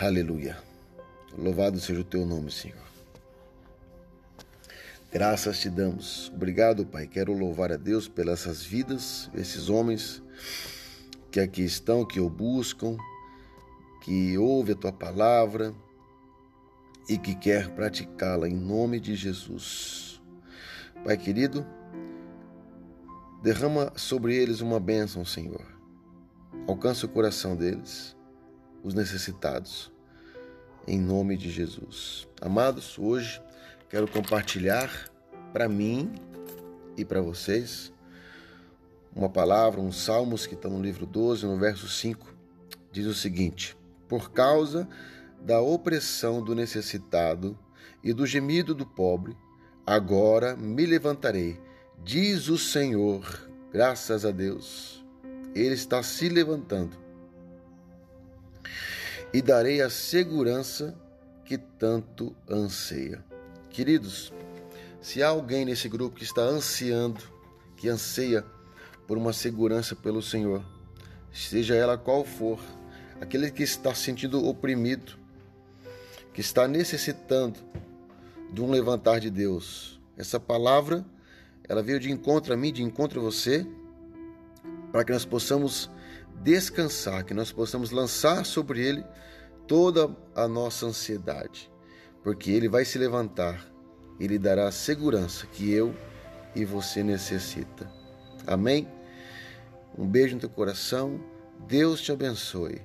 Aleluia. Louvado seja o teu nome, Senhor. Graças te damos. Obrigado, Pai. Quero louvar a Deus pelas essas vidas, esses homens que aqui estão, que o buscam, que ouve a tua palavra e que quer praticá-la em nome de Jesus. Pai querido, derrama sobre eles uma bênção, Senhor. Alcance o coração deles, os necessitados, em nome de Jesus. Amados, hoje quero compartilhar para mim e para vocês uma palavra, uns salmos que estão no livro 12, no verso 5, diz o seguinte: Por causa da opressão do necessitado e do gemido do pobre, agora me levantarei, diz o Senhor, graças a Deus. Ele está se levantando. E darei a segurança que tanto anseia. Queridos, se há alguém nesse grupo que está ansiando, que anseia por uma segurança pelo Senhor, seja ela qual for, aquele que está sentindo oprimido, que está necessitando de um levantar de Deus. Essa palavra, ela veio de encontro a mim, de encontro a você, para que nós possamos descansar, que nós possamos lançar sobre ele toda a nossa ansiedade, porque ele vai se levantar ele dará a segurança que eu e você necessita. Amém? Um beijo no teu coração. Deus te abençoe.